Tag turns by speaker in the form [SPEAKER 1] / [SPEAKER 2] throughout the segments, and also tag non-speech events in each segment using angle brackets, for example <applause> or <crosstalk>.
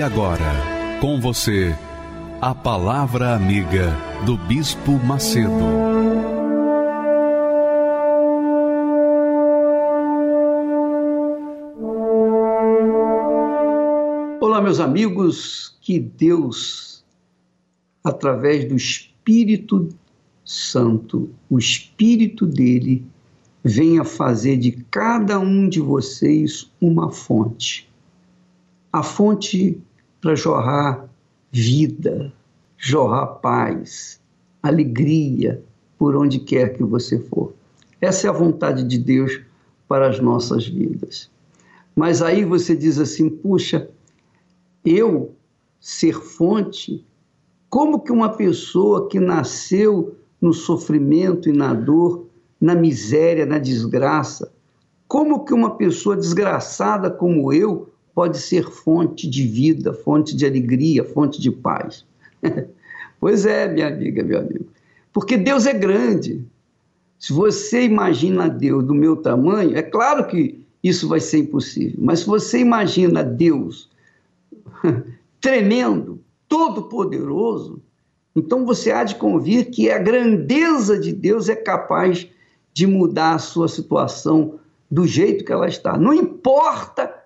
[SPEAKER 1] E agora, com você, a Palavra Amiga do Bispo Macedo.
[SPEAKER 2] Olá, meus amigos, que Deus, através do Espírito Santo, o Espírito dele, venha fazer de cada um de vocês uma fonte. A fonte para jorrar vida, jorrar paz, alegria por onde quer que você for. Essa é a vontade de Deus para as nossas vidas. Mas aí você diz assim: puxa, eu ser fonte, como que uma pessoa que nasceu no sofrimento e na dor, na miséria, na desgraça, como que uma pessoa desgraçada como eu pode ser fonte de vida, fonte de alegria, fonte de paz. <laughs> pois é, minha amiga, meu amigo. Porque Deus é grande. Se você imagina Deus do meu tamanho, é claro que isso vai ser impossível. Mas se você imagina Deus <laughs> tremendo, todo-poderoso, então você há de convir que a grandeza de Deus é capaz de mudar a sua situação do jeito que ela está. Não importa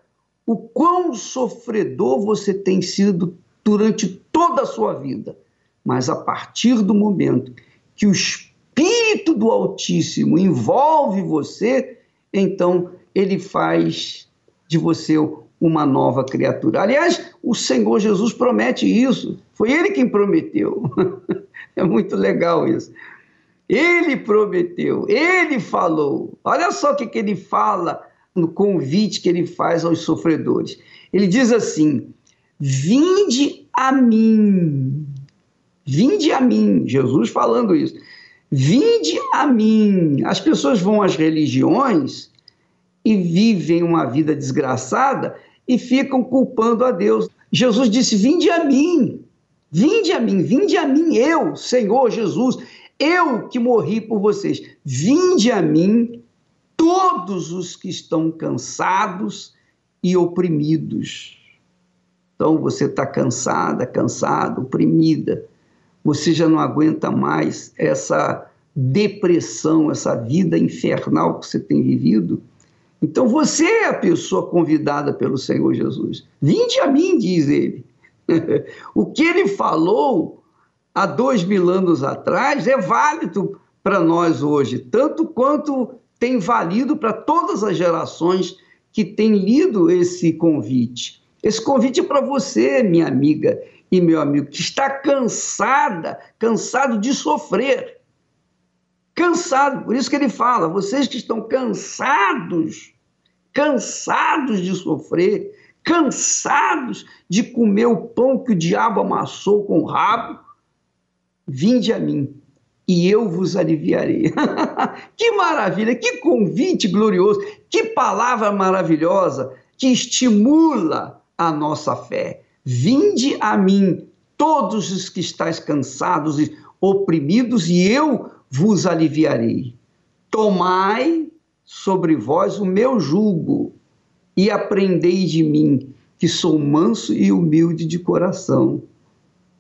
[SPEAKER 2] o quão sofredor você tem sido durante toda a sua vida. Mas a partir do momento que o Espírito do Altíssimo envolve você, então ele faz de você uma nova criatura. Aliás, o Senhor Jesus promete isso. Foi ele quem prometeu. <laughs> é muito legal isso. Ele prometeu, ele falou. Olha só o que, que ele fala no convite que ele faz aos sofredores. Ele diz assim: Vinde a mim. Vinde a mim. Jesus falando isso. Vinde a mim. As pessoas vão às religiões e vivem uma vida desgraçada e ficam culpando a Deus. Jesus disse: Vinde a mim. Vinde a mim, vinde a mim, eu, Senhor Jesus, eu que morri por vocês. Vinde a mim todos os que estão cansados e oprimidos. Então você está cansada, cansado, oprimida, você já não aguenta mais essa depressão, essa vida infernal que você tem vivido. Então você é a pessoa convidada pelo Senhor Jesus. Vinde a mim, diz ele. <laughs> o que ele falou há dois mil anos atrás é válido para nós hoje, tanto quanto tem valido para todas as gerações que têm lido esse convite. Esse convite é para você, minha amiga e meu amigo, que está cansada, cansado de sofrer. Cansado, por isso que ele fala, vocês que estão cansados, cansados de sofrer, cansados de comer o pão que o diabo amassou com o rabo, vinde a mim e eu vos aliviarei. <laughs> que maravilha, que convite glorioso, que palavra maravilhosa que estimula a nossa fé. Vinde a mim, todos os que estáis cansados e oprimidos, e eu vos aliviarei. Tomai sobre vós o meu jugo e aprendei de mim, que sou manso e humilde de coração.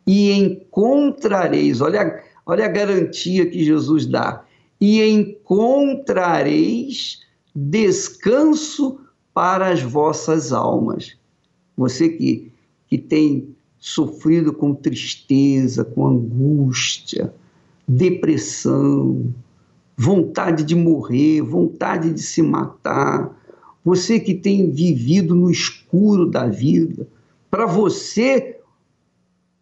[SPEAKER 2] E encontrareis, olha Olha a garantia que Jesus dá. E encontrareis descanso para as vossas almas. Você que, que tem sofrido com tristeza, com angústia, depressão, vontade de morrer, vontade de se matar, você que tem vivido no escuro da vida, para você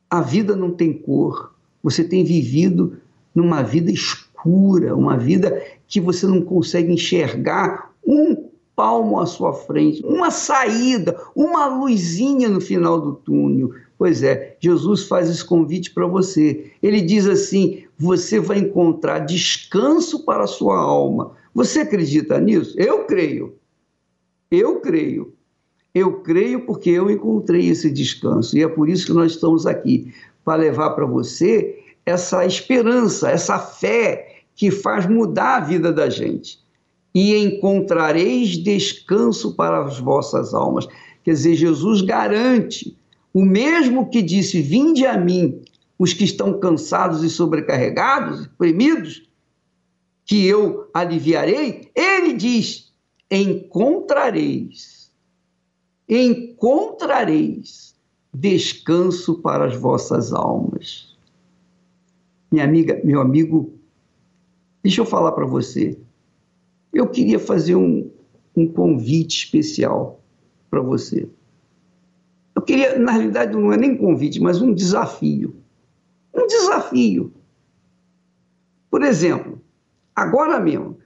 [SPEAKER 2] a vida não tem cor, você tem vivido numa vida escura, uma vida que você não consegue enxergar um palmo à sua frente, uma saída, uma luzinha no final do túnel. Pois é, Jesus faz esse convite para você. Ele diz assim: você vai encontrar descanso para a sua alma. Você acredita nisso? Eu creio. Eu creio. Eu creio porque eu encontrei esse descanso e é por isso que nós estamos aqui para levar para você essa esperança, essa fé que faz mudar a vida da gente. E encontrareis descanso para as vossas almas. Quer dizer, Jesus garante o mesmo que disse: Vinde a mim, os que estão cansados e sobrecarregados, oprimidos, que eu aliviarei. Ele diz: Encontrareis encontrareis descanso para as vossas almas. Minha amiga, meu amigo, deixa eu falar para você. Eu queria fazer um, um convite especial para você. Eu queria, na realidade, não é nem convite, mas um desafio. Um desafio. Por exemplo, agora mesmo,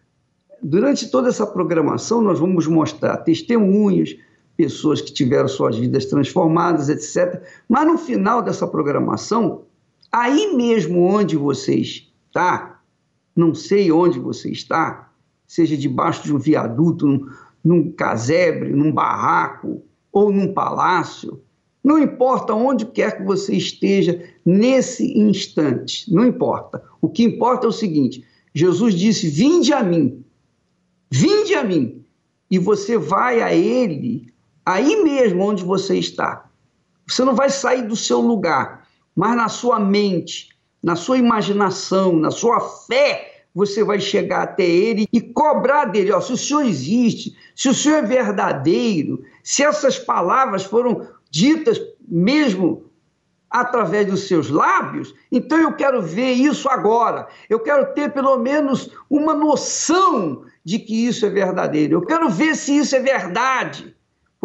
[SPEAKER 2] durante toda essa programação, nós vamos mostrar testemunhos, pessoas que tiveram suas vidas transformadas, etc. Mas no final dessa programação, aí mesmo onde você está, não sei onde você está, seja debaixo de um viaduto, num, num casebre, num barraco ou num palácio, não importa onde quer que você esteja nesse instante, não importa. O que importa é o seguinte: Jesus disse: Vinde a mim, vinde a mim, e você vai a Ele aí mesmo onde você está. Você não vai sair do seu lugar, mas na sua mente, na sua imaginação, na sua fé, você vai chegar até ele e cobrar dele: ó, se o Senhor existe, se o Senhor é verdadeiro, se essas palavras foram ditas mesmo através dos seus lábios, então eu quero ver isso agora. Eu quero ter pelo menos uma noção de que isso é verdadeiro. Eu quero ver se isso é verdade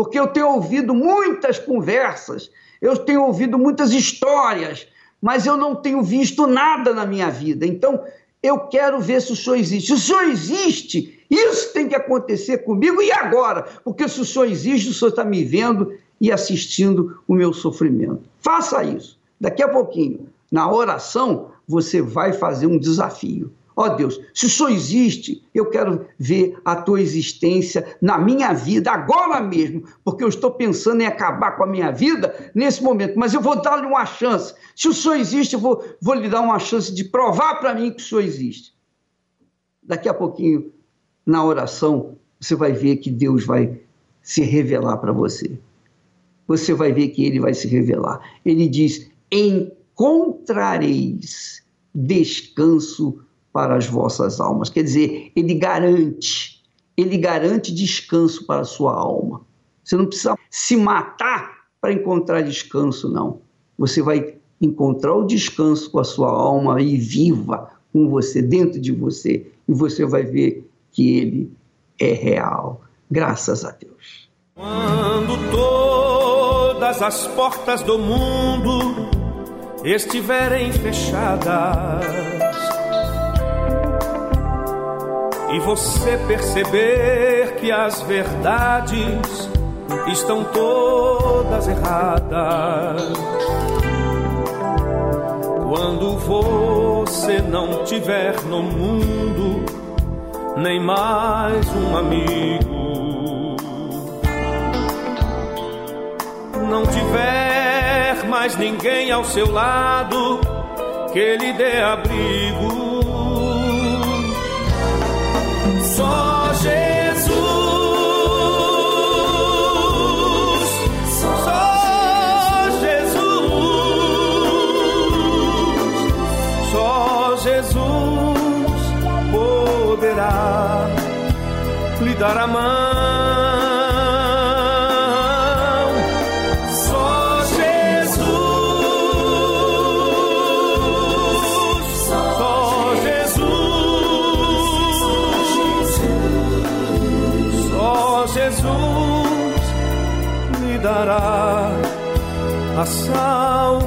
[SPEAKER 2] porque eu tenho ouvido muitas conversas, eu tenho ouvido muitas histórias, mas eu não tenho visto nada na minha vida. Então, eu quero ver se o Senhor existe. Se o Senhor existe, isso tem que acontecer comigo e agora, porque se o Senhor existe, o Senhor está me vendo e assistindo o meu sofrimento. Faça isso. Daqui a pouquinho, na oração, você vai fazer um desafio. Ó oh Deus, se o Senhor existe, eu quero ver a tua existência na minha vida, agora mesmo, porque eu estou pensando em acabar com a minha vida nesse momento, mas eu vou dar-lhe uma chance. Se o Senhor existe, eu vou, vou lhe dar uma chance de provar para mim que o Senhor existe. Daqui a pouquinho, na oração, você vai ver que Deus vai se revelar para você. Você vai ver que ele vai se revelar. Ele diz: encontrareis descanso para as vossas almas. Quer dizer, ele garante, ele garante descanso para a sua alma. Você não precisa se matar para encontrar descanso, não. Você vai encontrar o descanso com a sua alma e viva com você, dentro de você, e você vai ver que ele é real. Graças a Deus.
[SPEAKER 3] Quando todas as portas do mundo estiverem fechadas, e você perceber que as verdades estão todas erradas. Quando você não tiver no mundo nem mais um amigo, não tiver mais ninguém ao seu lado que lhe dê abrigo só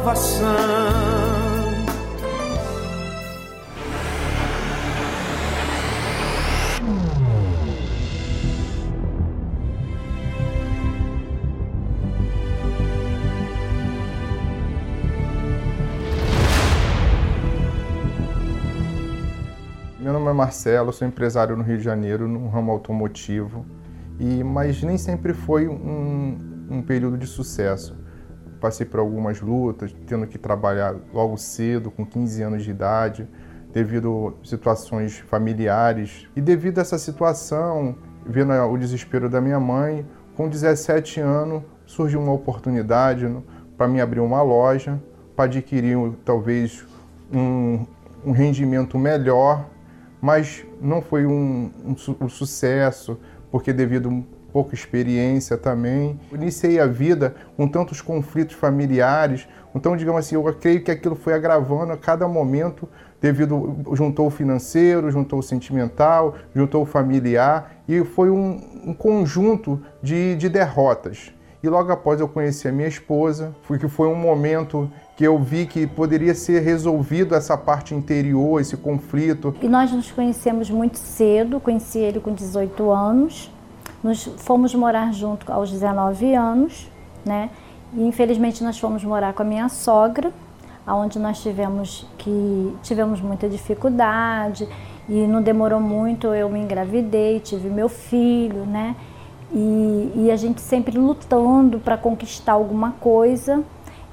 [SPEAKER 3] salvação.
[SPEAKER 4] Meu nome é Marcelo, sou empresário no Rio de Janeiro, no ramo automotivo, e mas nem sempre foi um, um período de sucesso Passei por algumas lutas, tendo que trabalhar logo cedo, com 15 anos de idade, devido a situações familiares. E devido a essa situação, vendo o desespero da minha mãe, com 17 anos surgiu uma oportunidade para me abrir uma loja, para adquirir talvez um, um rendimento melhor, mas não foi um, um, um sucesso, porque devido pouca experiência também. Iniciei a vida com tantos conflitos familiares, então, digamos assim, eu creio que aquilo foi agravando a cada momento, devido juntou o financeiro, juntou o sentimental, juntou o familiar, e foi um, um conjunto de, de derrotas. E logo após eu conheci a minha esposa, foi que foi um momento que eu vi que poderia ser resolvido essa parte interior, esse conflito.
[SPEAKER 5] E nós nos conhecemos muito cedo, conheci ele com 18 anos, nos fomos morar junto aos 19 anos, né? E infelizmente nós fomos morar com a minha sogra, aonde nós tivemos que tivemos muita dificuldade e não demorou muito eu me engravidei, tive meu filho, né? E, e a gente sempre lutando para conquistar alguma coisa.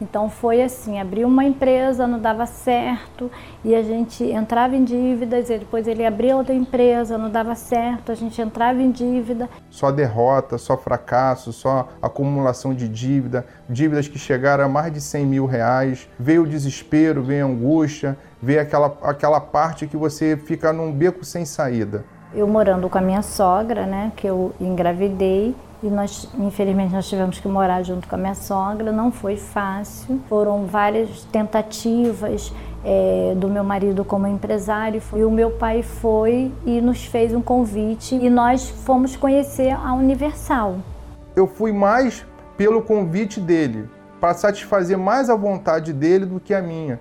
[SPEAKER 5] Então foi assim, abriu uma empresa, não dava certo, e a gente entrava em dívidas, e depois ele abria outra empresa, não dava certo, a gente entrava em dívida.
[SPEAKER 4] Só derrota, só fracasso, só acumulação de dívida, dívidas que chegaram a mais de 100 mil reais, veio o desespero, veio a angústia, veio aquela, aquela parte que você fica num beco sem saída.
[SPEAKER 5] Eu morando com a minha sogra, né, que eu engravidei, e nós, infelizmente, nós tivemos que morar junto com a minha sogra. Não foi fácil. Foram várias tentativas é, do meu marido como empresário. E o meu pai foi e nos fez um convite e nós fomos conhecer a Universal.
[SPEAKER 4] Eu fui mais pelo convite dele, para satisfazer mais a vontade dele do que a minha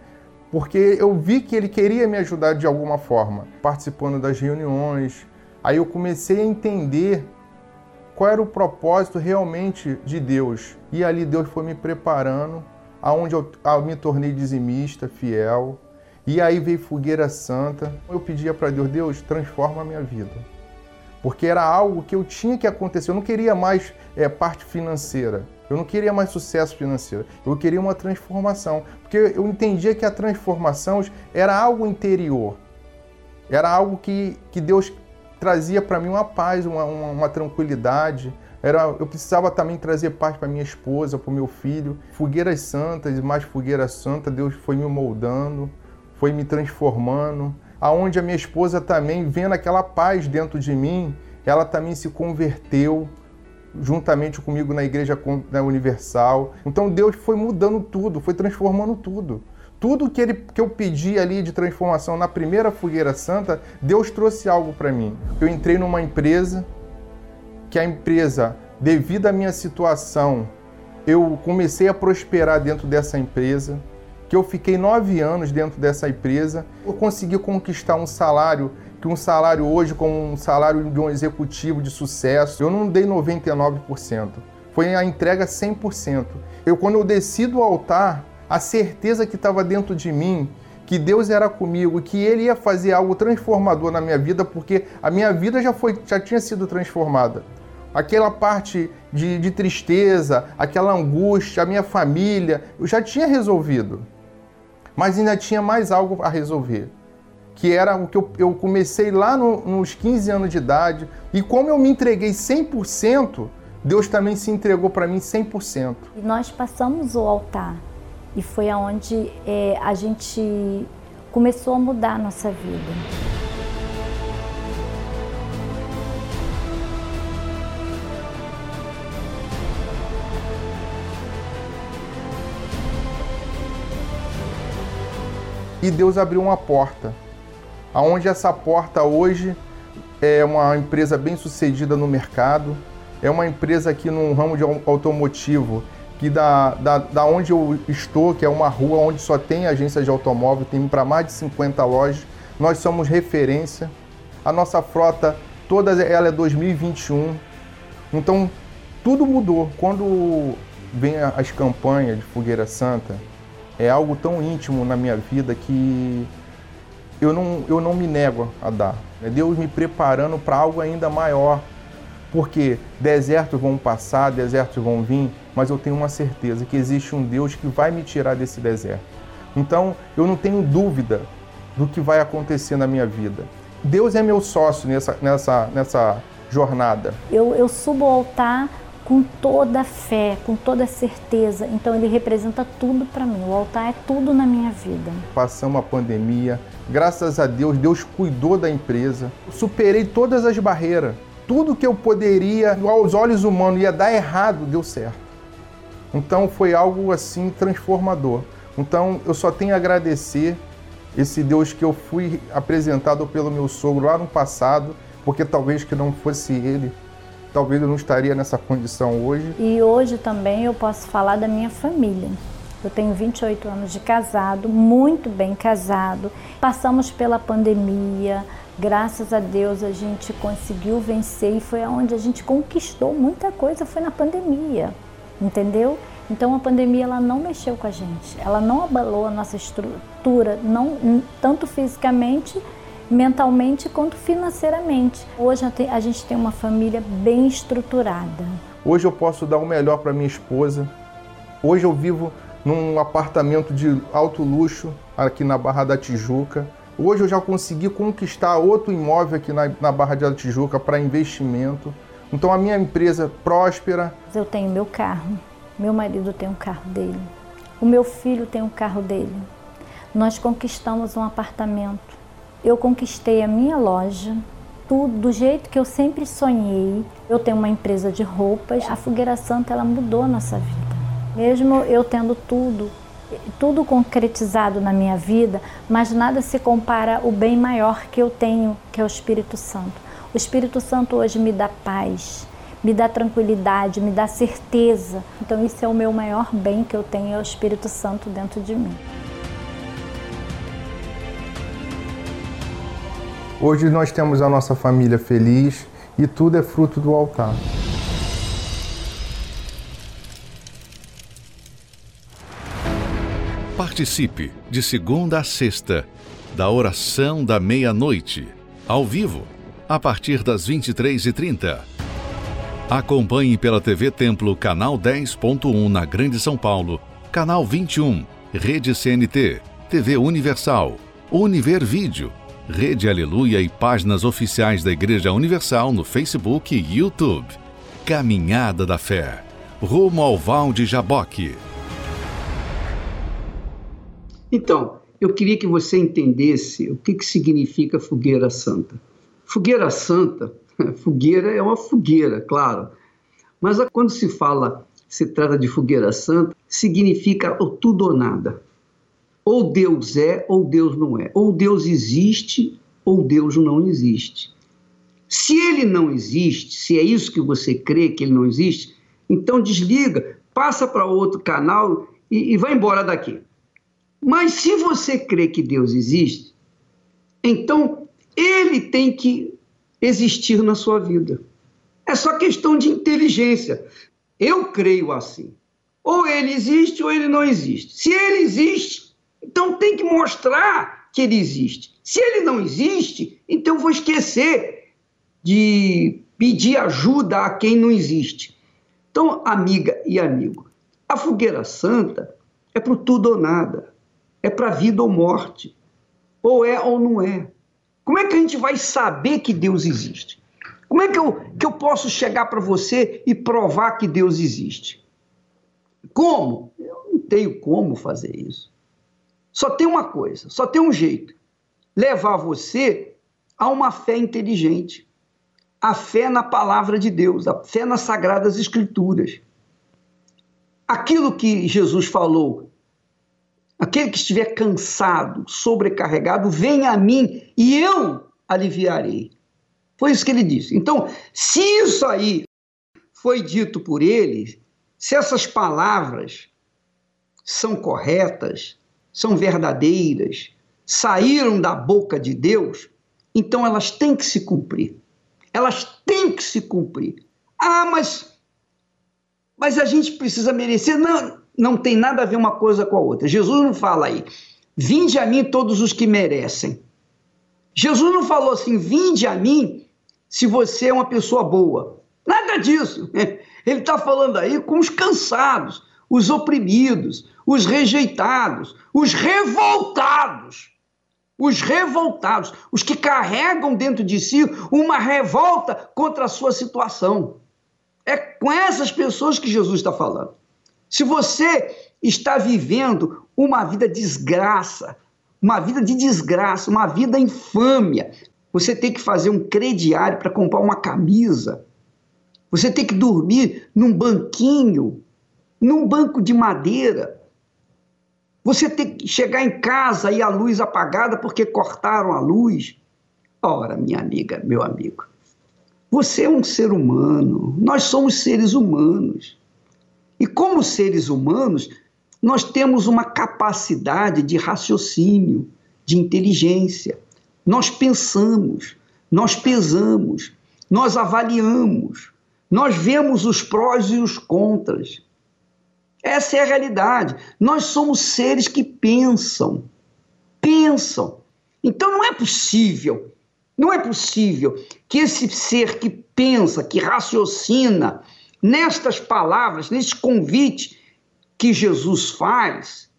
[SPEAKER 4] porque eu vi que ele queria me ajudar de alguma forma, participando das reuniões. Aí eu comecei a entender qual era o propósito realmente de Deus. E ali Deus foi me preparando, aonde eu, eu me tornei dizimista, fiel. E aí veio fogueira santa. Eu pedia para Deus, Deus, transforma a minha vida. Porque era algo que eu tinha que acontecer. Eu não queria mais é, parte financeira. Eu não queria mais sucesso financeiro, eu queria uma transformação, porque eu entendia que a transformação era algo interior, era algo que, que Deus trazia para mim uma paz, uma, uma, uma, tranquilidade. Era, eu precisava também trazer paz para minha esposa, para o meu filho. Fogueiras santas e mais fogueiras santas, Deus foi me moldando, foi me transformando. Aonde a minha esposa também, vendo aquela paz dentro de mim, ela também se converteu, juntamente comigo na Igreja Universal. Então Deus foi mudando tudo, foi transformando tudo. Tudo que, ele, que eu pedi ali de transformação na primeira fogueira santa, Deus trouxe algo para mim. Eu entrei numa empresa, que a empresa, devido à minha situação, eu comecei a prosperar dentro dessa empresa, que eu fiquei nove anos dentro dessa empresa, eu consegui conquistar um salário que um salário hoje, como um salário de um executivo de sucesso, eu não dei 99%. Foi a entrega 100%. Eu, quando eu desci do altar, a certeza que estava dentro de mim, que Deus era comigo, que Ele ia fazer algo transformador na minha vida, porque a minha vida já, foi, já tinha sido transformada. Aquela parte de, de tristeza, aquela angústia, a minha família, eu já tinha resolvido. Mas ainda tinha mais algo a resolver que era o que eu, eu comecei lá no, nos 15 anos de idade. E como eu me entreguei 100%, Deus também se entregou para mim 100%.
[SPEAKER 5] E nós passamos o altar. E foi aonde é, a gente começou a mudar a nossa vida.
[SPEAKER 4] E Deus abriu uma porta aonde essa porta hoje é uma empresa bem sucedida no mercado, é uma empresa aqui no ramo de automotivo, que da, da, da onde eu estou, que é uma rua onde só tem agência de automóvel, tem para mais de 50 lojas, nós somos referência. A nossa frota, toda ela é 2021. Então, tudo mudou. Quando vem as campanhas de Fogueira Santa, é algo tão íntimo na minha vida que eu não, eu não me nego a dar. É Deus me preparando para algo ainda maior. Porque desertos vão passar, desertos vão vir, mas eu tenho uma certeza que existe um Deus que vai me tirar desse deserto. Então eu não tenho dúvida do que vai acontecer na minha vida. Deus é meu sócio nessa, nessa, nessa jornada.
[SPEAKER 5] Eu, eu subo ao altar com toda a fé, com toda a certeza. Então ele representa tudo para mim. O altar é tudo na minha vida.
[SPEAKER 4] Passamos a pandemia, graças a Deus, Deus cuidou da empresa. Superei todas as barreiras. Tudo que eu poderia, aos olhos humanos, ia dar errado, deu certo. Então foi algo assim transformador. Então eu só tenho a agradecer esse Deus que eu fui apresentado pelo meu sogro lá no passado, porque talvez que não fosse ele, talvez eu não estaria nessa condição hoje.
[SPEAKER 5] E hoje também eu posso falar da minha família. Eu tenho 28 anos de casado, muito bem casado. Passamos pela pandemia, graças a Deus a gente conseguiu vencer e foi aonde a gente conquistou muita coisa, foi na pandemia, entendeu? Então a pandemia ela não mexeu com a gente, ela não abalou a nossa estrutura, não tanto fisicamente mentalmente quanto financeiramente. Hoje a gente tem uma família bem estruturada.
[SPEAKER 4] Hoje eu posso dar o melhor para minha esposa. Hoje eu vivo num apartamento de alto luxo aqui na Barra da Tijuca. Hoje eu já consegui conquistar outro imóvel aqui na, na Barra da Tijuca para investimento. Então a minha empresa próspera.
[SPEAKER 5] Eu tenho meu carro, meu marido tem um carro dele, o meu filho tem um carro dele. Nós conquistamos um apartamento eu conquistei a minha loja, tudo do jeito que eu sempre sonhei. Eu tenho uma empresa de roupas. A Fogueira Santa ela mudou a nossa vida. Mesmo eu tendo tudo, tudo concretizado na minha vida, mas nada se compara ao bem maior que eu tenho, que é o Espírito Santo. O Espírito Santo hoje me dá paz, me dá tranquilidade, me dá certeza. Então, isso é o meu maior bem que eu tenho, é o Espírito Santo dentro de mim.
[SPEAKER 4] Hoje nós temos a nossa família feliz e tudo é fruto do altar.
[SPEAKER 1] Participe de segunda a sexta da oração da meia-noite, ao vivo, a partir das 23h30. Acompanhe pela TV Templo, canal 10.1 na Grande São Paulo, canal 21, Rede CNT, TV Universal, Univer Vídeo Rede Aleluia e páginas oficiais da Igreja Universal no Facebook e YouTube. Caminhada da Fé. Rumo ao Val de Jaboque.
[SPEAKER 2] Então, eu queria que você entendesse o que, que significa fogueira santa. Fogueira santa, <laughs> fogueira é uma fogueira, claro. Mas quando se fala, se trata de fogueira santa, significa o tudo ou nada. Ou Deus é ou Deus não é. Ou Deus existe ou Deus não existe. Se ele não existe, se é isso que você crê que ele não existe, então desliga, passa para outro canal e, e vai embora daqui. Mas se você crê que Deus existe, então ele tem que existir na sua vida. É só questão de inteligência. Eu creio assim. Ou ele existe ou ele não existe. Se ele existe, então tem que mostrar que ele existe. Se ele não existe, então vou esquecer de pedir ajuda a quem não existe. Então, amiga e amigo, a fogueira santa é para tudo ou nada, é para vida ou morte, ou é ou não é. Como é que a gente vai saber que Deus existe? Como é que eu, que eu posso chegar para você e provar que Deus existe? Como? Eu não tenho como fazer isso. Só tem uma coisa, só tem um jeito: levar você a uma fé inteligente, a fé na palavra de Deus, a fé nas sagradas escrituras. Aquilo que Jesus falou, aquele que estiver cansado, sobrecarregado, venha a mim e eu aliviarei. Foi isso que ele disse. Então, se isso aí foi dito por ele, se essas palavras são corretas, são verdadeiras, saíram da boca de Deus, então elas têm que se cumprir. Elas têm que se cumprir. Ah, mas mas a gente precisa merecer. Não, não tem nada a ver uma coisa com a outra. Jesus não fala aí. Vinde a mim todos os que merecem. Jesus não falou assim: vinde a mim se você é uma pessoa boa. Nada disso. <laughs> Ele está falando aí com os cansados, os oprimidos, os rejeitados, os revoltados. Os revoltados, os que carregam dentro de si uma revolta contra a sua situação. É com essas pessoas que Jesus está falando. Se você está vivendo uma vida desgraça, uma vida de desgraça, uma vida infâmia, você tem que fazer um crediário para comprar uma camisa, você tem que dormir num banquinho, num banco de madeira. Você tem que chegar em casa e a luz apagada porque cortaram a luz. Ora, minha amiga, meu amigo, você é um ser humano, nós somos seres humanos. E como seres humanos, nós temos uma capacidade de raciocínio, de inteligência. Nós pensamos, nós pesamos, nós avaliamos, nós vemos os prós e os contras. Essa é a realidade. Nós somos seres que pensam. Pensam. Então não é possível, não é possível que esse ser que pensa, que raciocina, nestas palavras, neste convite que Jesus faz,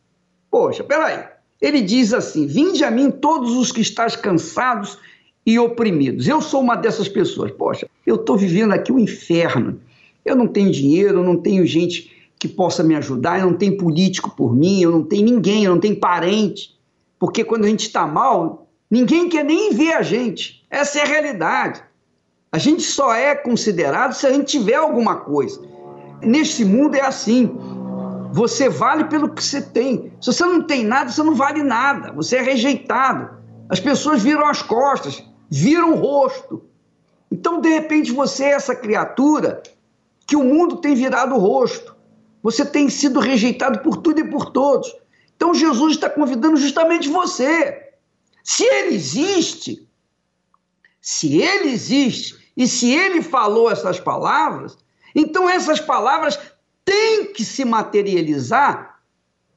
[SPEAKER 2] poxa, peraí, ele diz assim: Vinde a mim todos os que estáis cansados e oprimidos. Eu sou uma dessas pessoas. Poxa, eu estou vivendo aqui o um inferno. Eu não tenho dinheiro, eu não tenho gente que possa me ajudar, eu não tenho político por mim, eu não tenho ninguém, eu não tenho parente. Porque quando a gente está mal, ninguém quer nem ver a gente. Essa é a realidade. A gente só é considerado se a gente tiver alguma coisa. Neste mundo é assim. Você vale pelo que você tem. Se você não tem nada, você não vale nada. Você é rejeitado. As pessoas viram as costas, viram o rosto. Então, de repente, você é essa criatura que o mundo tem virado o rosto. Você tem sido rejeitado por tudo e por todos. Então, Jesus está convidando justamente você. Se ele existe, se ele existe, e se ele falou essas palavras, então essas palavras têm que se materializar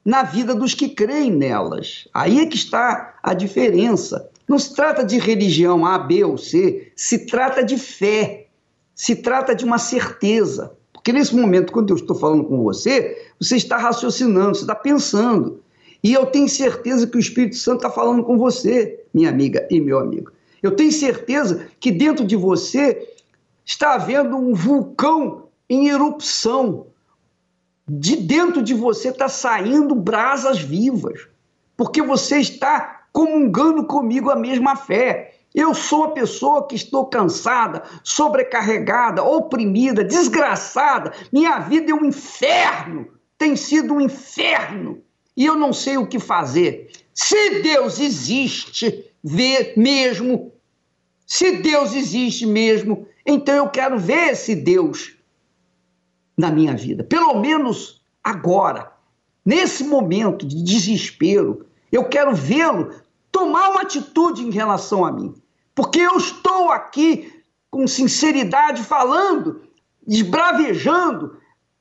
[SPEAKER 2] na vida dos que creem nelas. Aí é que está a diferença. Não se trata de religião A, B ou C, se trata de fé, se trata de uma certeza. Porque nesse momento, quando eu estou falando com você, você está raciocinando, você está pensando. E eu tenho certeza que o Espírito Santo está falando com você, minha amiga e meu amigo. Eu tenho certeza que dentro de você está havendo um vulcão em erupção. De dentro de você está saindo brasas vivas, porque você está comungando comigo a mesma fé. Eu sou uma pessoa que estou cansada, sobrecarregada, oprimida, desgraçada. Minha vida é um inferno, tem sido um inferno e eu não sei o que fazer. Se Deus existe vê mesmo, se Deus existe mesmo, então eu quero ver esse Deus na minha vida. Pelo menos agora, nesse momento de desespero, eu quero vê-lo tomar uma atitude em relação a mim. Porque eu estou aqui com sinceridade falando, esbravejando,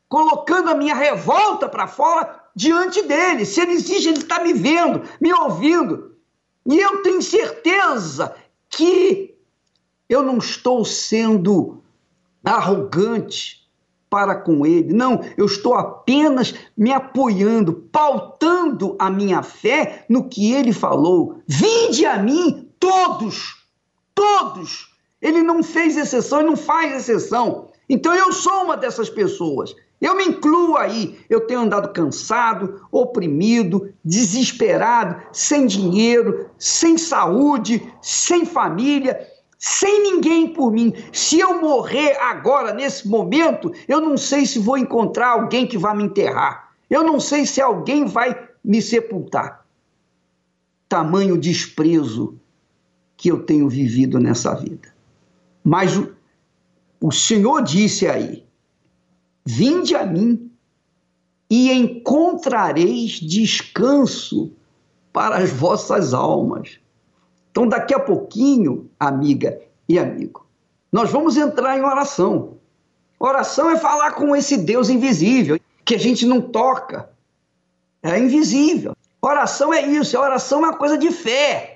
[SPEAKER 2] colocando a minha revolta para fora diante dele. Se ele existe, ele está me vendo, me ouvindo. E eu tenho certeza que eu não estou sendo arrogante para com ele. Não, eu estou apenas me apoiando, pautando a minha fé no que ele falou. Vinde a mim todos, todos. Ele não fez exceção e não faz exceção. Então eu sou uma dessas pessoas. Eu me incluo aí. Eu tenho andado cansado, oprimido, desesperado, sem dinheiro, sem saúde, sem família, sem ninguém por mim. Se eu morrer agora, nesse momento, eu não sei se vou encontrar alguém que vai me enterrar. Eu não sei se alguém vai me sepultar. Tamanho desprezo que eu tenho vivido nessa vida. Mas o, o Senhor disse aí: Vinde a mim e encontrareis descanso para as vossas almas. Então, daqui a pouquinho, amiga e amigo, nós vamos entrar em oração. Oração é falar com esse Deus invisível, que a gente não toca. É invisível. Oração é isso, oração é uma coisa de fé.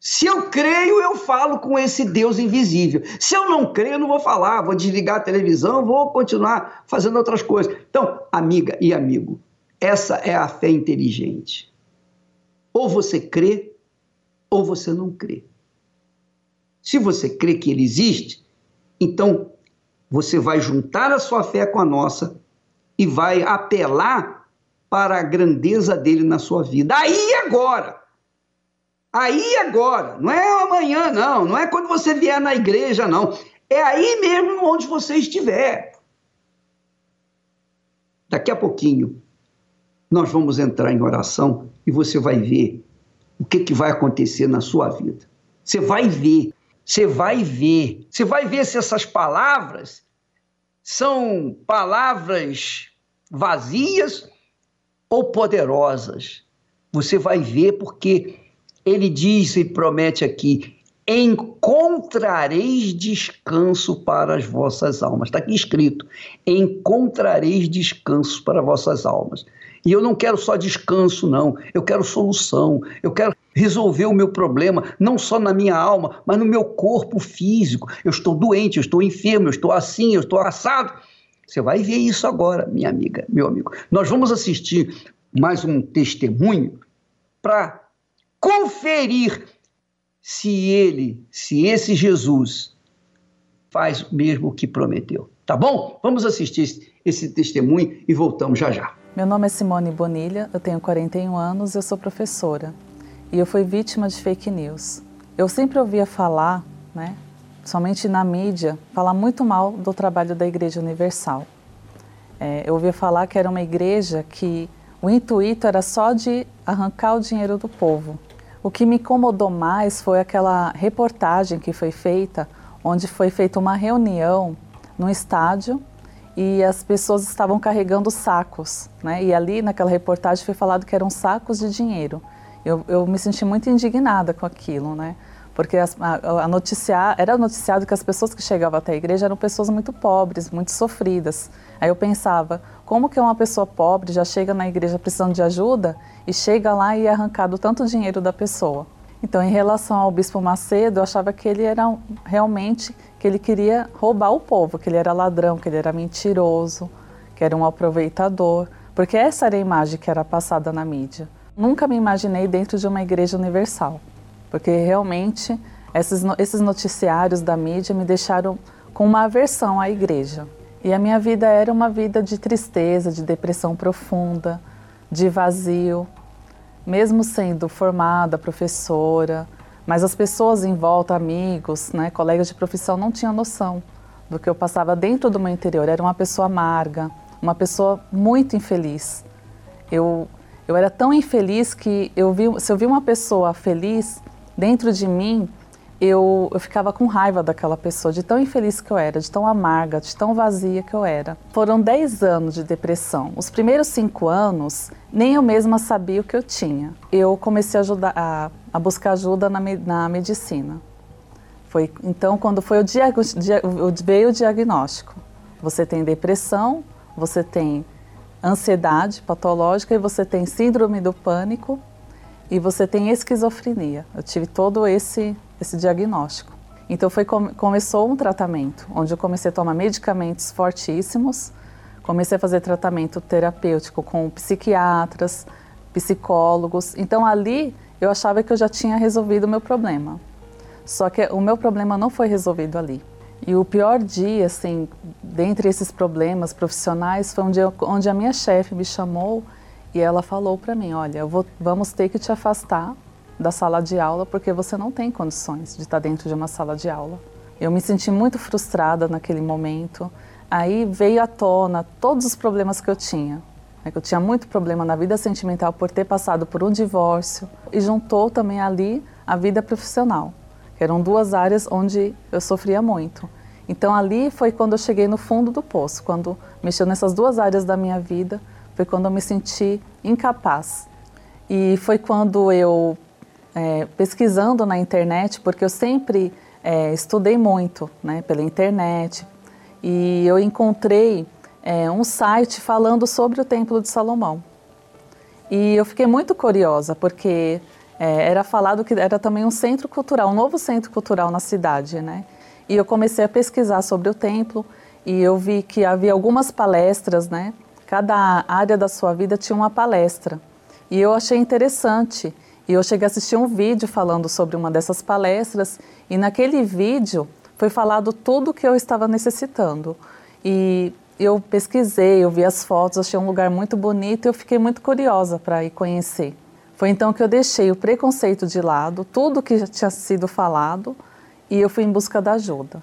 [SPEAKER 2] Se eu creio, eu falo com esse Deus invisível. Se eu não creio, eu não vou falar, vou desligar a televisão, vou continuar fazendo outras coisas. Então, amiga e amigo, essa é a fé inteligente. Ou você crê, ou você não crê. Se você crê que ele existe, então você vai juntar a sua fé com a nossa e vai apelar para a grandeza dele na sua vida. Aí agora, Aí agora, não é amanhã, não, não é quando você vier na igreja, não. É aí mesmo onde você estiver. Daqui a pouquinho, nós vamos entrar em oração e você vai ver o que, que vai acontecer na sua vida. Você vai ver, você vai ver, você vai ver se essas palavras são palavras vazias ou poderosas. Você vai ver porque ele diz e promete aqui: encontrareis descanso para as vossas almas. Está aqui escrito: encontrareis descanso para vossas almas. E eu não quero só descanso, não. Eu quero solução. Eu quero resolver o meu problema, não só na minha alma, mas no meu corpo físico. Eu estou doente, eu estou enfermo, eu estou assim, eu estou assado. Você vai ver isso agora, minha amiga, meu amigo. Nós vamos assistir mais um testemunho para conferir se ele, se esse Jesus faz mesmo o que prometeu. Tá bom? Vamos assistir esse testemunho e voltamos já já.
[SPEAKER 6] Meu nome é Simone Bonilha, eu tenho 41 anos, eu sou professora e eu fui vítima de fake news. Eu sempre ouvia falar, né, somente na mídia, falar muito mal do trabalho da Igreja Universal. É, eu ouvia falar que era uma igreja que o intuito era só de arrancar o dinheiro do povo, o que me incomodou mais foi aquela reportagem que foi feita, onde foi feita uma reunião no estádio e as pessoas estavam carregando sacos, né? E ali naquela reportagem foi falado que eram sacos de dinheiro. Eu, eu me senti muito indignada com aquilo, né? Porque a, a, noticiar, era noticiado que as pessoas que chegavam até a igreja eram pessoas muito pobres, muito sofridas. Aí eu pensava, como que uma pessoa pobre já chega na igreja precisando de ajuda e chega lá e é arrancado tanto dinheiro da pessoa? Então, em relação ao bispo Macedo, eu achava que ele era realmente que ele queria roubar o povo, que ele era ladrão, que ele era mentiroso, que era um aproveitador, porque essa era a imagem que era passada na mídia. Nunca me imaginei dentro de uma igreja universal, porque realmente esses, noticiários da mídia me deixaram com uma aversão à igreja. E a minha vida era uma vida de tristeza, de depressão profunda, de vazio, mesmo sendo formada, professora, mas as pessoas em volta, amigos, né, colegas de profissão, não tinham noção do que eu passava dentro do meu interior. Era uma pessoa amarga, uma pessoa muito infeliz. Eu, eu era tão infeliz que eu vi, se eu vi uma pessoa feliz dentro de mim, eu, eu ficava com raiva daquela pessoa, de tão infeliz que eu era, de tão amarga, de tão vazia que eu era. Foram 10 anos de depressão. Os primeiros cinco anos, nem eu mesma sabia o que eu tinha. Eu comecei a, ajudar, a, a buscar ajuda na, na medicina. Foi então quando foi o dia, veio o diagnóstico. Você tem depressão, você tem ansiedade patológica e você tem síndrome do pânico e você tem esquizofrenia. Eu tive todo esse esse diagnóstico. Então foi começou um tratamento, onde eu comecei a tomar medicamentos fortíssimos, comecei a fazer tratamento terapêutico com psiquiatras, psicólogos. Então ali eu achava que eu já tinha resolvido o meu problema. Só que o meu problema não foi resolvido ali. E o pior dia, assim, dentre esses problemas profissionais, foi um dia onde a minha chefe me chamou e ela falou para mim: Olha, vou, vamos ter que te afastar da sala de aula porque você não tem condições de estar dentro de uma sala de aula. Eu me senti muito frustrada naquele momento. Aí veio à tona todos os problemas que eu tinha. Né, que eu tinha muito problema na vida sentimental por ter passado por um divórcio e juntou também ali a vida profissional, eram duas áreas onde eu sofria muito. Então ali foi quando eu cheguei no fundo do poço, quando mexeu nessas duas áreas da minha vida, foi quando eu me senti incapaz. E foi quando eu é, pesquisando na internet, porque eu sempre é, estudei muito né, pela internet, e eu encontrei é, um site falando sobre o Templo de Salomão. E eu fiquei muito curiosa, porque é, era falado que era também um centro cultural, um novo centro cultural na cidade, né? E eu comecei a pesquisar sobre o templo e eu vi que havia algumas palestras, né? Cada área da sua vida tinha uma palestra. E eu achei interessante. E eu cheguei a assistir um vídeo falando sobre uma dessas palestras e naquele vídeo foi falado tudo o que eu estava necessitando. E eu pesquisei, eu vi as fotos, achei um lugar muito bonito e eu fiquei muito curiosa para ir conhecer. Foi então que eu deixei o preconceito de lado, tudo que já tinha sido falado, e eu fui em busca da ajuda.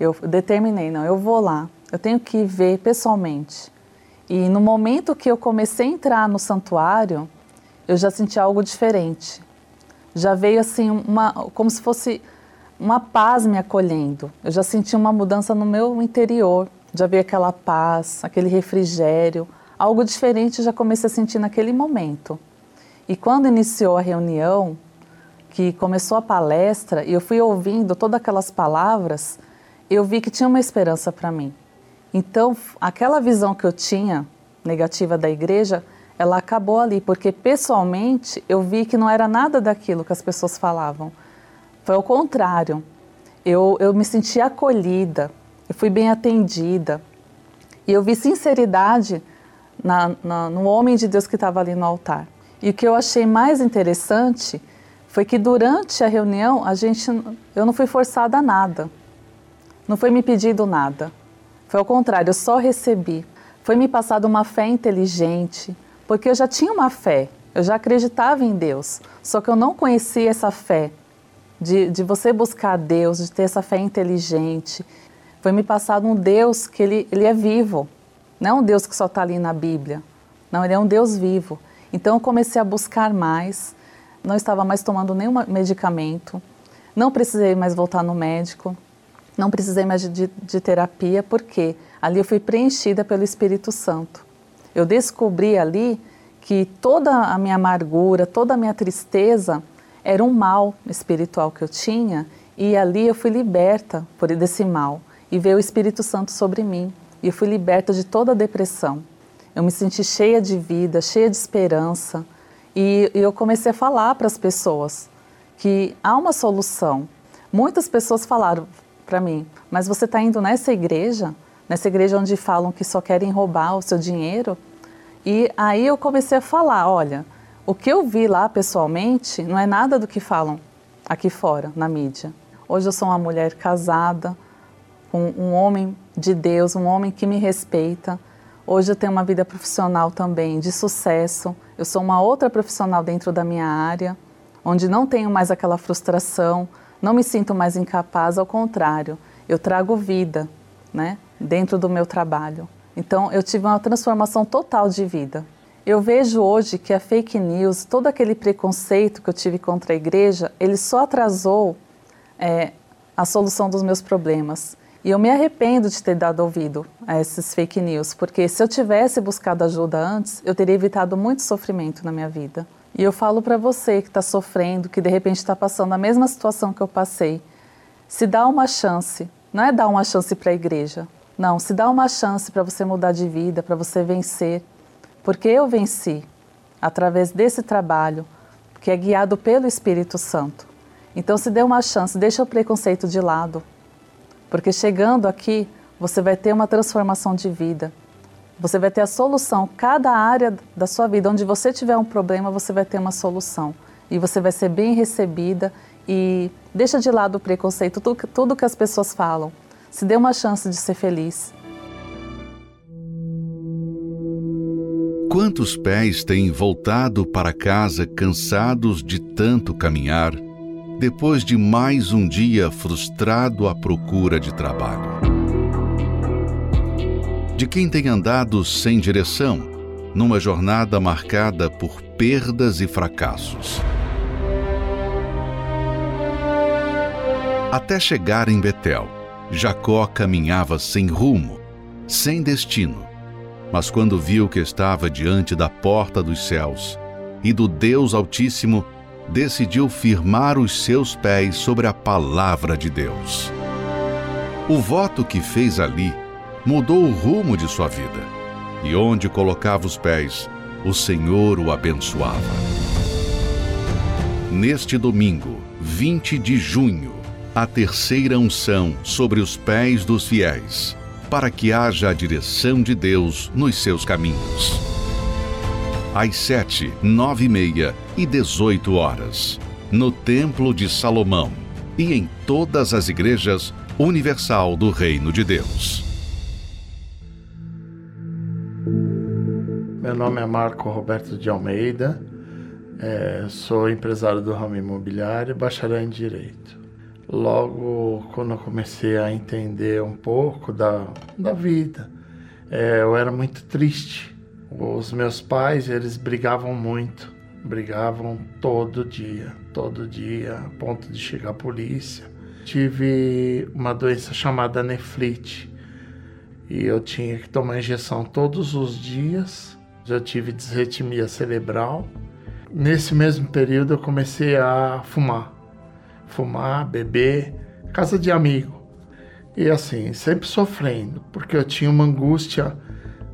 [SPEAKER 6] Eu determinei, não, eu vou lá, eu tenho que ver pessoalmente. E no momento que eu comecei a entrar no santuário, eu já senti algo diferente. Já veio assim uma, como se fosse uma paz me acolhendo. Eu já senti uma mudança no meu interior. Já veio aquela paz, aquele refrigério, algo diferente já comecei a sentir naquele momento. E quando iniciou a reunião, que começou a palestra e eu fui ouvindo todas aquelas palavras, eu vi que tinha uma esperança para mim. Então, aquela visão que eu tinha negativa da igreja, ela acabou ali, porque pessoalmente eu vi que não era nada daquilo que as pessoas falavam. Foi o contrário. Eu, eu me senti acolhida, eu fui bem atendida. E eu vi sinceridade na, na, no homem de Deus que estava ali no altar. E o que eu achei mais interessante foi que durante a reunião a gente, eu não fui forçada a nada, não foi me pedido nada. Foi ao contrário, eu só recebi. Foi me passada uma fé inteligente, porque eu já tinha uma fé, eu já acreditava em Deus, só que eu não conhecia essa fé de, de você buscar Deus, de ter essa fé inteligente. Foi me passado um Deus que ele, ele é vivo, não é um Deus que só está ali na Bíblia. Não, ele é um Deus vivo. Então eu comecei a buscar mais, não estava mais tomando nenhum medicamento, não precisei mais voltar no médico, não precisei mais de, de terapia, porque ali eu fui preenchida pelo Espírito Santo. Eu descobri ali que toda a minha amargura, toda a minha tristeza era um mal espiritual que eu tinha e ali eu fui liberta por desse mal. E veio o Espírito Santo sobre mim. E eu fui liberta de toda a depressão. Eu me senti cheia de vida, cheia de esperança. E, eu comecei a falar para as pessoas que há uma solução. Muitas pessoas falaram para mim, mas você está indo nessa igreja, nessa igreja onde falam que só querem roubar o seu dinheiro? E aí eu comecei a falar, olha, o que eu vi lá pessoalmente não é nada do que falam aqui fora, na mídia. Hoje eu sou uma mulher casada, com um homem de Deus, um homem que me respeita, Hoje eu tenho uma vida profissional também de sucesso. Eu sou uma outra profissional dentro da minha área, onde não tenho mais aquela frustração, não me sinto mais incapaz, ao contrário, eu trago vida, né, dentro do meu trabalho. Então eu tive uma transformação total de vida. Eu vejo hoje que a fake news, todo aquele preconceito que eu tive contra a igreja, ele só atrasou é, a solução dos meus problemas. E eu me arrependo de ter dado ouvido a esses fake news, porque se eu tivesse buscado ajuda antes, eu teria evitado muito sofrimento na minha vida. E eu falo para você que está sofrendo, que de repente está passando a mesma situação que eu passei, se dá uma chance, não é dar uma chance para a igreja, não, se dá uma chance para você mudar de vida, para você vencer, porque eu venci através desse trabalho que é guiado pelo Espírito Santo. Então, se dê uma chance, deixa o preconceito de lado, porque chegando aqui, você vai ter uma transformação de vida. Você vai ter a solução. Cada área da sua vida, onde você tiver um problema, você vai ter uma solução. E você vai ser bem recebida e deixa de lado o preconceito, tudo, que as pessoas falam. Se dê uma chance de ser feliz.
[SPEAKER 1] Quantos pés têm voltado para casa cansados de tanto caminhar? Depois de mais um dia frustrado à procura de trabalho. De quem tem andado sem direção, numa jornada marcada por perdas e fracassos. Até chegar em Betel, Jacó caminhava sem rumo, sem destino. Mas quando viu que estava diante da porta dos céus e do Deus Altíssimo, decidiu firmar os seus pés sobre a palavra de Deus. O voto que fez ali mudou o rumo de sua vida, e onde colocava os pés, o Senhor o abençoava. Neste domingo, 20 de junho, a terceira unção sobre os pés dos fiéis, para que haja a direção de Deus nos seus caminhos. Às sete, nove e meia e dezoito horas, no Templo de Salomão e em todas as igrejas universal do Reino de Deus.
[SPEAKER 7] Meu nome é Marco Roberto de Almeida, é, sou empresário do ramo imobiliário e bacharel em Direito. Logo, quando eu comecei a entender um pouco da, da vida, é, eu era muito triste. Os meus pais, eles brigavam muito, brigavam todo dia, todo dia, a ponto de chegar a polícia. Tive uma doença chamada nefrite e eu tinha que tomar injeção todos os dias. Já tive disritmia cerebral. Nesse mesmo período eu comecei a fumar, fumar, beber, casa de amigo. E assim, sempre sofrendo, porque eu tinha uma angústia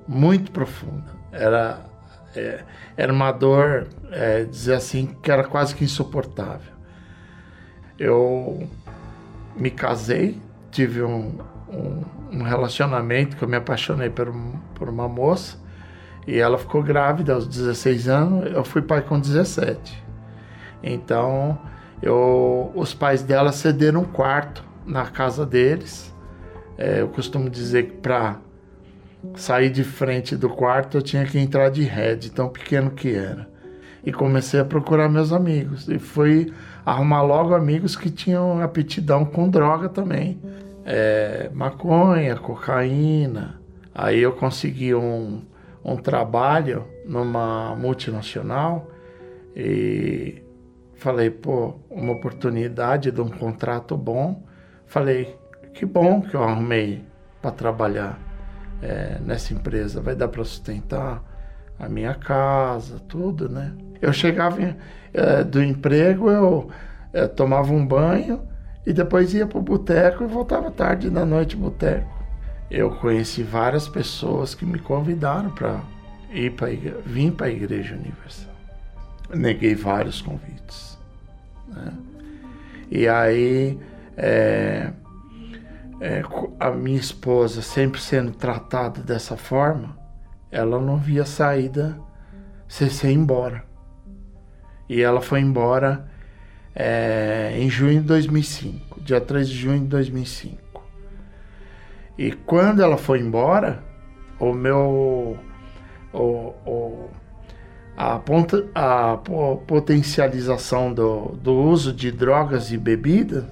[SPEAKER 7] muito profunda. Era, é, era uma dor, é, dizer assim, que era quase que insuportável. Eu me casei, tive um, um, um relacionamento que eu me apaixonei por, por uma moça e ela ficou grávida aos 16 anos, eu fui pai com 17. Então, eu, os pais dela cederam um quarto na casa deles. É, eu costumo dizer que para sair de frente do quarto eu tinha que entrar de head, tão pequeno que era. E comecei a procurar meus amigos. E fui arrumar logo amigos que tinham aptidão com droga também. É, maconha, cocaína. Aí eu consegui um, um trabalho numa multinacional e falei, pô, uma oportunidade de um contrato bom. Falei, que bom que eu arrumei para trabalhar é, nessa empresa, vai dar para sustentar a minha casa, tudo, né? Eu chegava é, do emprego, eu é, tomava um banho e depois ia para o boteco e voltava tarde da noite boteco. Eu conheci várias pessoas que me convidaram para ir para vir para a Igreja Universal. Neguei vários convites. Né? E aí é, é, a minha esposa sempre sendo tratada dessa forma, ela não via saída sem ser embora. E ela foi embora é, em junho de 2005, dia 3 de junho de 2005. E quando ela foi embora, o meu. O, o, a, ponta, a potencialização do, do uso de drogas e bebidas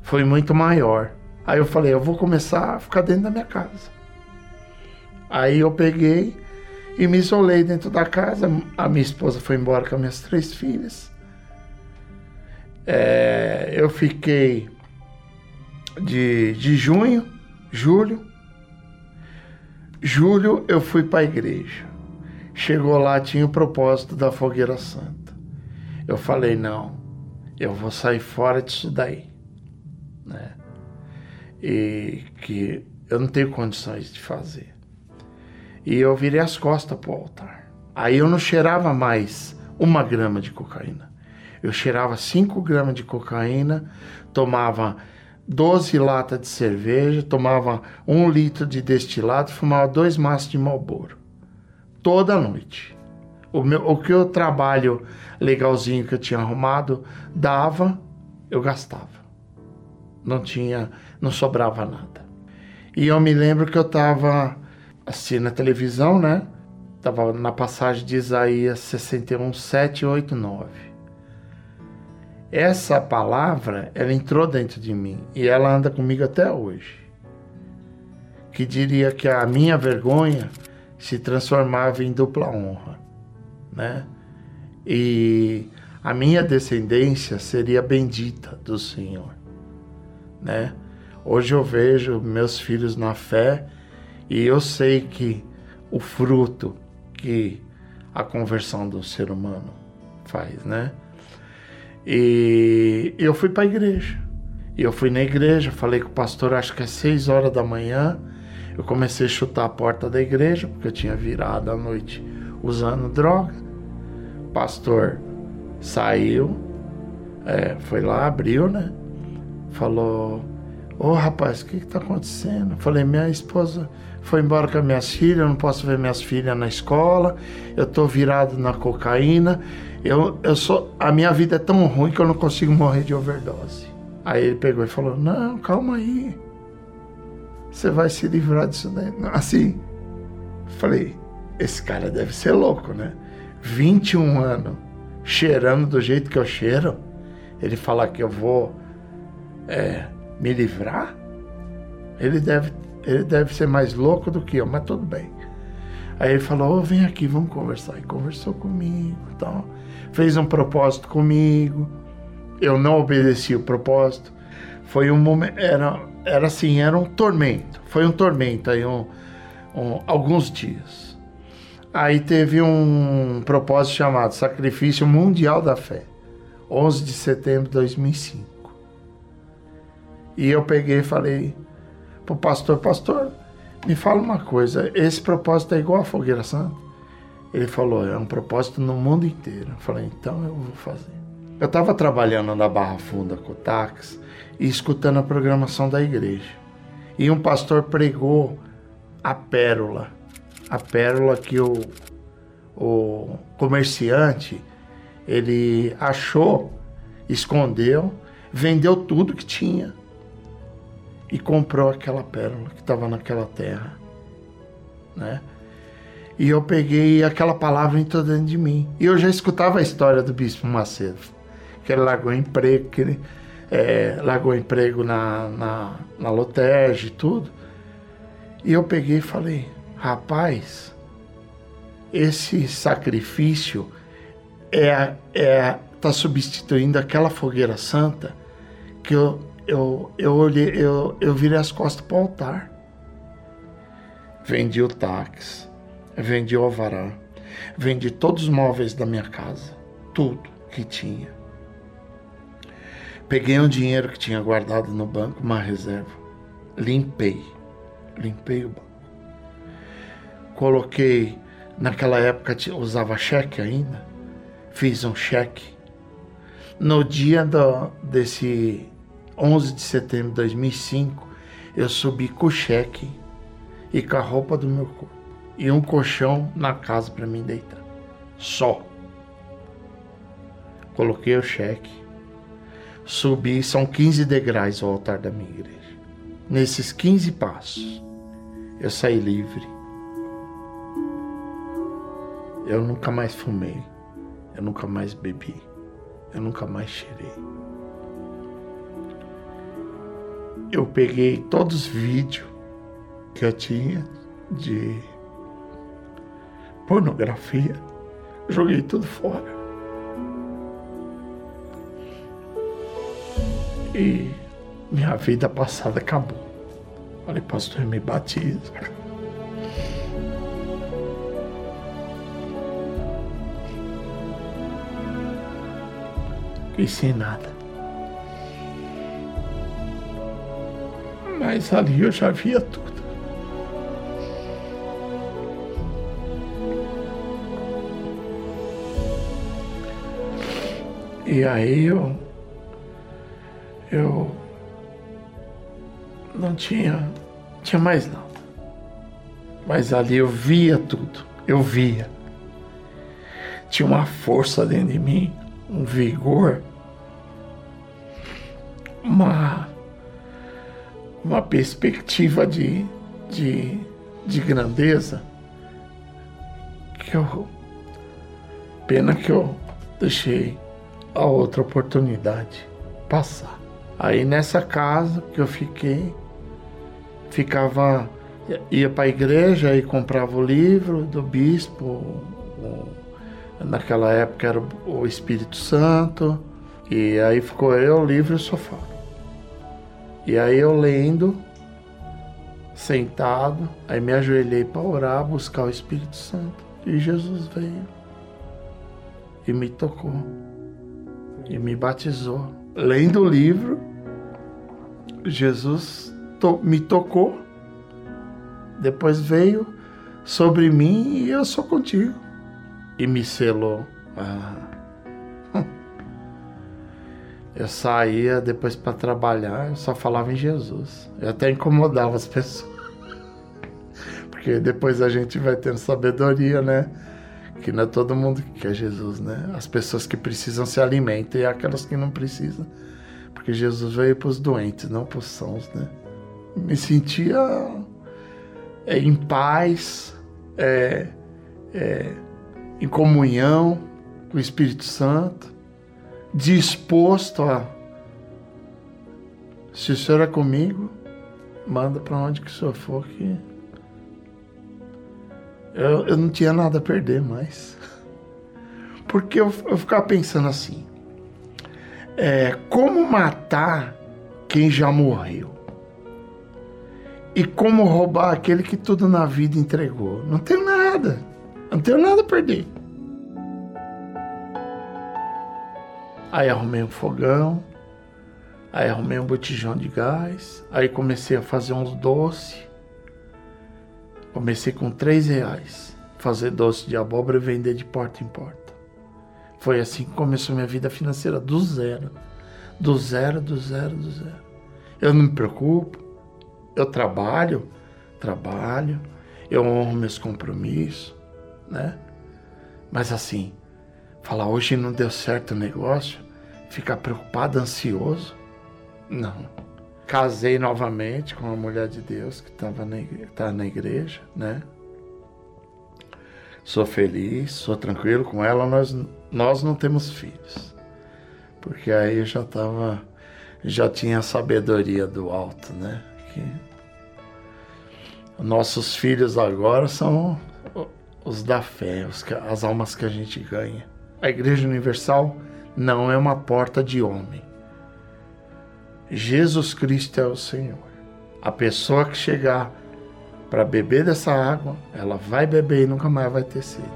[SPEAKER 7] foi muito maior. Aí eu falei, eu vou começar a ficar dentro da minha casa. Aí eu peguei e me isolei dentro da casa. A minha esposa foi embora com as minhas três filhas. É, eu fiquei de, de junho, julho. Julho eu fui para a igreja. Chegou lá, tinha o propósito da fogueira santa. Eu falei, não, eu vou sair fora disso daí. E que eu não tenho condições de fazer. E eu virei as costas para o altar. Aí eu não cheirava mais uma grama de cocaína. Eu cheirava 5 gramas de cocaína, tomava 12 latas de cerveja, tomava um litro de destilado, fumava dois maços de Marlboro. Toda noite. O, meu, o que eu trabalho legalzinho que eu tinha arrumado dava, eu gastava. Não tinha, não sobrava nada. E eu me lembro que eu estava assim na televisão, né? Tava na passagem de Isaías 61, 7, 8, 9 essa palavra, ela entrou dentro de mim e ela anda comigo até hoje. Que diria que a minha vergonha se transformava em dupla honra, né? E a minha descendência seria bendita do Senhor, né? Hoje eu vejo meus filhos na fé e eu sei que o fruto que a conversão do ser humano faz, né? E eu fui para a igreja. Eu fui na igreja, falei com o pastor, acho que é seis horas da manhã. Eu comecei a chutar a porta da igreja, porque eu tinha virado à noite usando droga. O pastor saiu, é, foi lá, abriu, né? Falou, ô oh, rapaz, o que está acontecendo? Falei, minha esposa foi embora com as minhas filhas, eu não posso ver minhas filhas na escola, eu tô virado na cocaína, eu, eu sou, a minha vida é tão ruim que eu não consigo morrer de overdose. Aí ele pegou e falou, não, calma aí, você vai se livrar disso daí. Assim, falei, esse cara deve ser louco, né? 21 anos, cheirando do jeito que eu cheiro, ele falar que eu vou é, me livrar, ele deve, ele deve ser mais louco do que eu, mas tudo bem. Aí ele falou, oh, vem aqui, vamos conversar. E conversou comigo tal. Fez um propósito comigo. Eu não obedeci o propósito. Foi um momento, era, era assim, era um tormento. Foi um tormento aí, um, um, alguns dias. Aí teve um propósito chamado Sacrifício Mundial da Fé, 11 de setembro de 2005. E eu peguei e falei pro pastor, pastor, me fala uma coisa, esse propósito é igual a fogueira santa? Ele falou, é um propósito no mundo inteiro. Eu falei, então eu vou fazer. Eu estava trabalhando na Barra Funda com o táxi e escutando a programação da igreja. E um pastor pregou a pérola, a pérola que o, o comerciante ele achou, escondeu, vendeu tudo que tinha e comprou aquela pérola que estava naquela terra, né? E eu peguei aquela palavra entrou dentro de mim. E eu já escutava a história do Bispo Macedo, que ele largou emprego, que ele é, largou emprego na, na, na Loterge e tudo. E eu peguei e falei, rapaz, esse sacrifício é, é tá substituindo aquela fogueira santa que eu eu, eu olhei, eu, eu virei as costas para o altar. Vendi o táxi, vendi o alvará, vendi todos os móveis da minha casa, tudo que tinha. Peguei um dinheiro que tinha guardado no banco, uma reserva, limpei, limpei o banco. Coloquei, naquela época usava cheque ainda, fiz um cheque. No dia do, desse 11 de setembro de 2005, eu subi com o cheque e com a roupa do meu corpo e um colchão na casa para mim deitar. Só. Coloquei o cheque, subi, são 15 degraus ao altar da minha igreja. Nesses 15 passos, eu saí livre. Eu nunca mais fumei, eu nunca mais bebi, eu nunca mais cheirei. Eu peguei todos os vídeos que eu tinha de pornografia, joguei tudo fora. E minha vida passada acabou. Falei, pastor, me batiza. Fiquei sem nada. Mas ali eu já via tudo. E aí eu, eu não tinha, tinha mais nada. Mas ali eu via tudo, eu via. Tinha uma força dentro de mim, um vigor, uma uma perspectiva de, de, de grandeza que eu. Pena que eu deixei a outra oportunidade passar. Aí nessa casa que eu fiquei, ficava, ia para a igreja e comprava o livro do bispo, o, naquela época era o Espírito Santo, e aí ficou eu, o livro e o sofá. E aí eu lendo, sentado, aí me ajoelhei para orar, buscar o Espírito Santo. E Jesus veio e me tocou e me batizou. Lendo o livro, Jesus to me tocou, depois veio sobre mim e eu sou contigo. E me selou. Ah. Eu saía depois para trabalhar, eu só falava em Jesus. Eu até incomodava as <laughs> pessoas. Porque depois a gente vai tendo sabedoria, né? Que não é todo mundo que quer Jesus, né? As pessoas que precisam se alimentam e aquelas que não precisam. Porque Jesus veio para os doentes, não para os sãos, né? Me sentia é, em paz, é, é, em comunhão com o Espírito Santo disposto a. Se o senhor é comigo, manda para onde que o senhor for que. Eu, eu não tinha nada a perder mais. <laughs> Porque eu, eu ficava pensando assim: é, como matar quem já morreu? E como roubar aquele que tudo na vida entregou? Não tenho nada. Não tenho nada a perder. Aí arrumei um fogão, aí arrumei um botijão de gás, aí comecei a fazer uns doces. Comecei com três reais, fazer doce de abóbora e vender de porta em porta. Foi assim que começou minha vida financeira, do zero. Do zero, do zero, do zero. Eu não me preocupo, eu trabalho, trabalho, eu honro meus compromissos, né? Mas assim, falar hoje não deu certo o negócio, ficar preocupado, ansioso. Não. Casei novamente com uma mulher de Deus que estava na, igreja, tá na igreja, né? Sou feliz, sou tranquilo com ela. Nós, nós não temos filhos, porque aí eu já estava, já tinha a sabedoria do alto, né? Que nossos filhos agora são os da fé, os, as almas que a gente ganha. A Igreja Universal não é uma porta de homem. Jesus Cristo é o Senhor. A pessoa que chegar para beber dessa água, ela vai beber e nunca mais vai ter sede.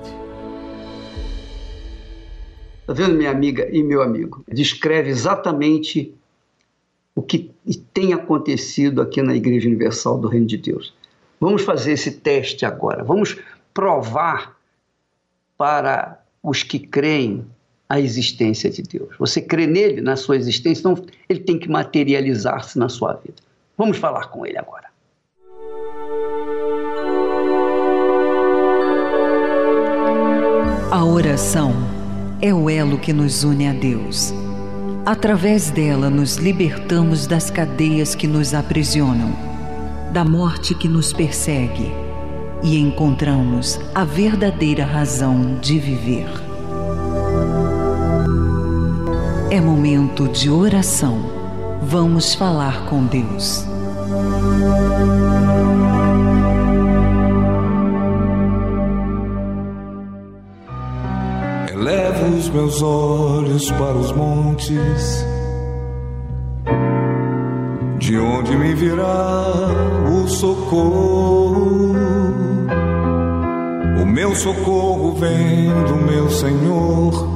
[SPEAKER 2] Está vendo, minha amiga e meu amigo? Descreve exatamente o que tem acontecido aqui na Igreja Universal do Reino de Deus. Vamos fazer esse teste agora. Vamos provar para os que creem a existência de Deus. Você crê nele, na sua existência, então ele tem que materializar-se na sua vida. Vamos falar com ele agora.
[SPEAKER 8] A oração é o elo que nos une a Deus. Através dela, nos libertamos das cadeias que nos aprisionam, da morte que nos persegue e encontramos a verdadeira razão de viver. É momento de oração. Vamos falar com Deus.
[SPEAKER 9] Elevo os meus olhos para os montes, de onde me virá o socorro. O meu socorro vem do meu Senhor